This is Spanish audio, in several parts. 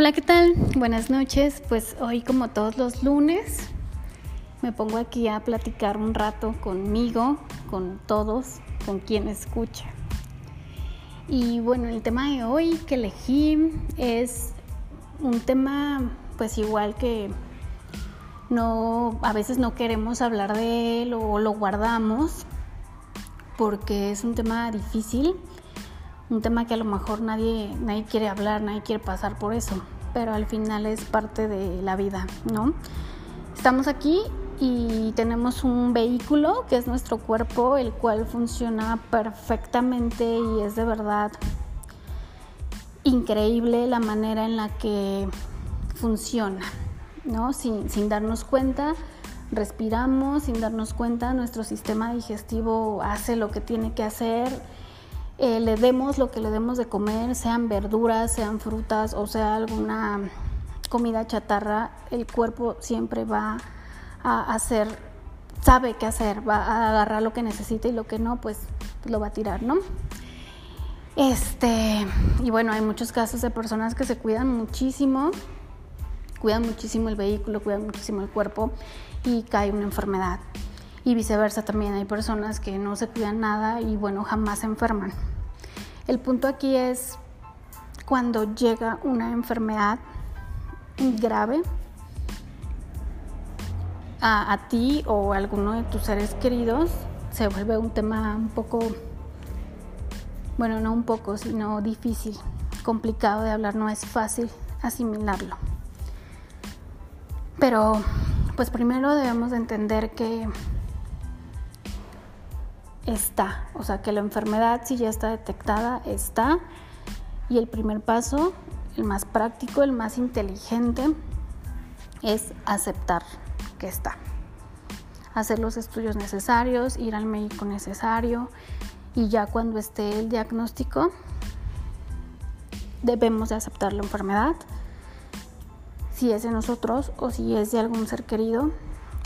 Hola, ¿qué tal? Buenas noches. Pues hoy como todos los lunes me pongo aquí a platicar un rato conmigo, con todos, con quien escucha. Y bueno, el tema de hoy que elegí es un tema pues igual que no a veces no queremos hablar de él o lo guardamos porque es un tema difícil un tema que a lo mejor nadie, nadie quiere hablar, nadie quiere pasar por eso, pero al final es parte de la vida, ¿no? Estamos aquí y tenemos un vehículo que es nuestro cuerpo, el cual funciona perfectamente y es de verdad increíble la manera en la que funciona, ¿no? Sin, sin darnos cuenta, respiramos, sin darnos cuenta, nuestro sistema digestivo hace lo que tiene que hacer eh, le demos lo que le demos de comer, sean verduras, sean frutas o sea alguna comida chatarra, el cuerpo siempre va a hacer, sabe qué hacer, va a agarrar lo que necesita y lo que no, pues lo va a tirar, ¿no? Este, y bueno, hay muchos casos de personas que se cuidan muchísimo, cuidan muchísimo el vehículo, cuidan muchísimo el cuerpo y cae una enfermedad. Y viceversa también hay personas que no se cuidan nada y bueno, jamás se enferman. El punto aquí es cuando llega una enfermedad grave a, ti o a alguno de tus seres queridos, se vuelve un tema un poco, bueno, no un poco, sino difícil, complicado de hablar, no es fácil asimilarlo. Pero pues primero debemos de entender que está, o sea que la enfermedad si ya está detectada está y el primer paso, el más práctico, el más inteligente es aceptar que está. Hacer los estudios necesarios, ir al médico necesario y ya cuando esté el diagnóstico debemos de aceptar la enfermedad. Si es de nosotros o si es de algún ser querido,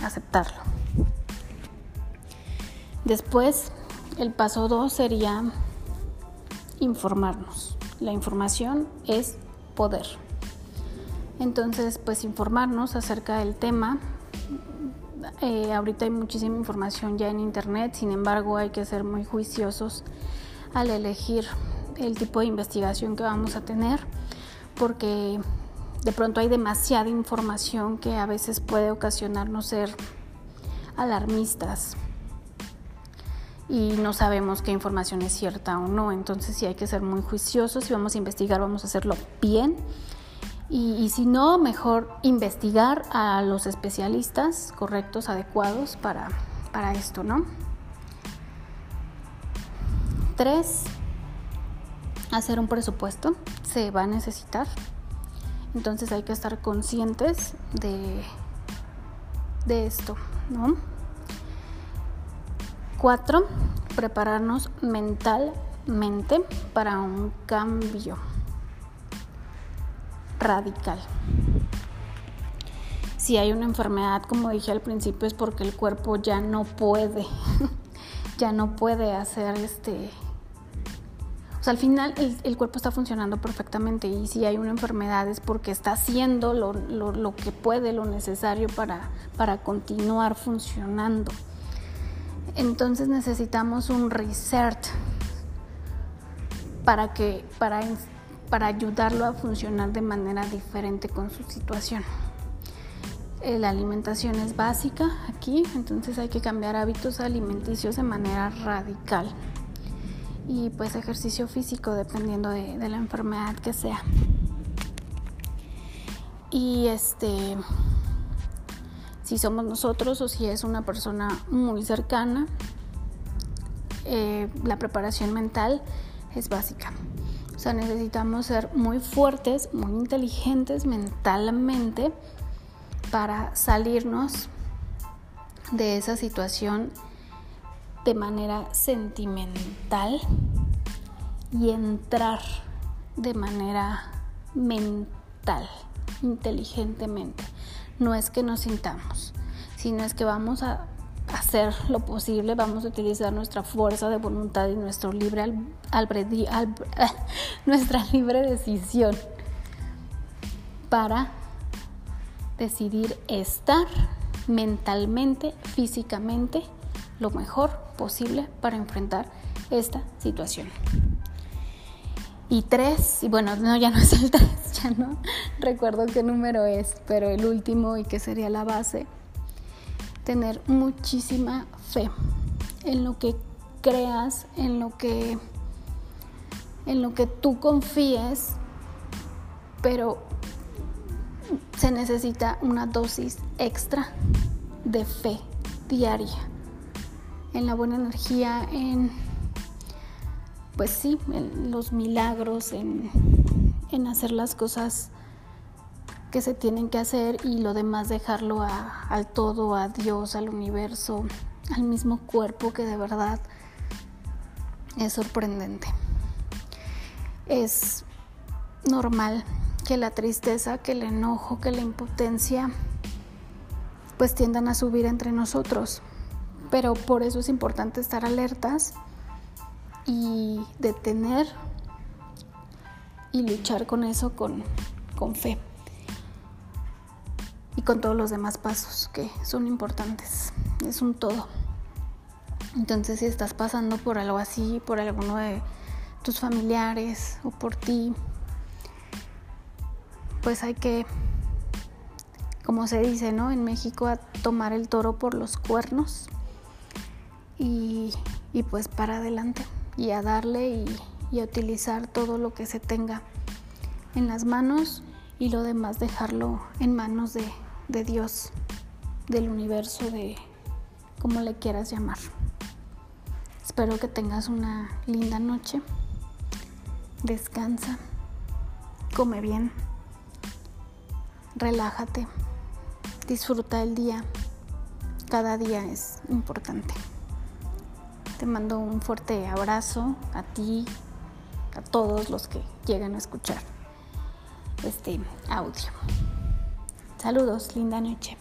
aceptarlo. Después, el paso 2 sería informarnos. La información es poder. Entonces, pues informarnos acerca del tema. Eh, ahorita hay muchísima información ya en internet, sin embargo hay que ser muy juiciosos al elegir el tipo de investigación que vamos a tener, porque de pronto hay demasiada información que a veces puede ocasionarnos ser alarmistas y no sabemos qué información es cierta o no. Entonces sí hay que ser muy juiciosos. Si vamos a investigar, vamos a hacerlo bien. Y, si no, mejor investigar a los especialistas correctos, adecuados para, para esto, ¿no? Tres, hacer un presupuesto. Se va a necesitar. Entonces hay que estar conscientes de, de esto, ¿no? Cuatro, prepararnos mentalmente para un cambio radical. Si hay una enfermedad, como dije al principio, es porque el cuerpo ya no puede, ya no puede hacer este... O sea, al final el, cuerpo está funcionando perfectamente y si hay una enfermedad es porque está haciendo lo, lo que puede, lo necesario para, para continuar funcionando. Entonces necesitamos un reset para que para, para ayudarlo a funcionar de manera diferente con su situación. Eh, la alimentación es básica aquí, entonces hay que cambiar hábitos alimenticios de manera radical. Y pues ejercicio físico dependiendo de, de la enfermedad que sea. Y este si somos nosotros o si es una persona muy cercana. Eh, la preparación mental es básica. O sea, necesitamos ser muy fuertes, muy inteligentes mentalmente para salirnos de esa situación de manera sentimental y entrar de manera mental, inteligentemente no es que nos sintamos, sino es que vamos a hacer lo posible, vamos a utilizar nuestra fuerza de voluntad y nuestro libre al, nuestra libre decisión para decidir estar mentalmente, físicamente, lo mejor posible para enfrentar esta situación. Y tres, y bueno, no, ya no es el tres, ya no recuerdo qué número es, pero el último y que sería la base, tener muchísima fe en lo que creas, en lo que en lo que tú confíes, pero se necesita una dosis extra de fe diaria, en la buena energía, en, pues sí, en los milagros, en, en hacer las cosas que se tienen que hacer y lo demás dejarlo al todo, a Dios, al universo, al mismo cuerpo que de verdad es sorprendente. Es normal que la tristeza, que el enojo, que la impotencia, pues tiendan a subir entre nosotros. Pero por eso es importante estar alertas y detener y luchar con eso con, con fe con todos los demás pasos que son importantes. Es un todo. Entonces si estás pasando por algo así, por alguno de tus familiares o por ti, pues hay que, como se dice, ¿no? En México a tomar el toro por los cuernos y, pues para adelante y a darle y, y a utilizar todo lo que se tenga en las manos y lo demás dejarlo en manos de, de Dios, del universo, de como le quieras llamar. Espero que tengas una linda noche. Descansa. Come bien relájate, disfruta el día. Cada día es importante. Te mando un fuerte abrazo a ti, a todos los que llegan a escuchar este audio. Saludos, linda noche.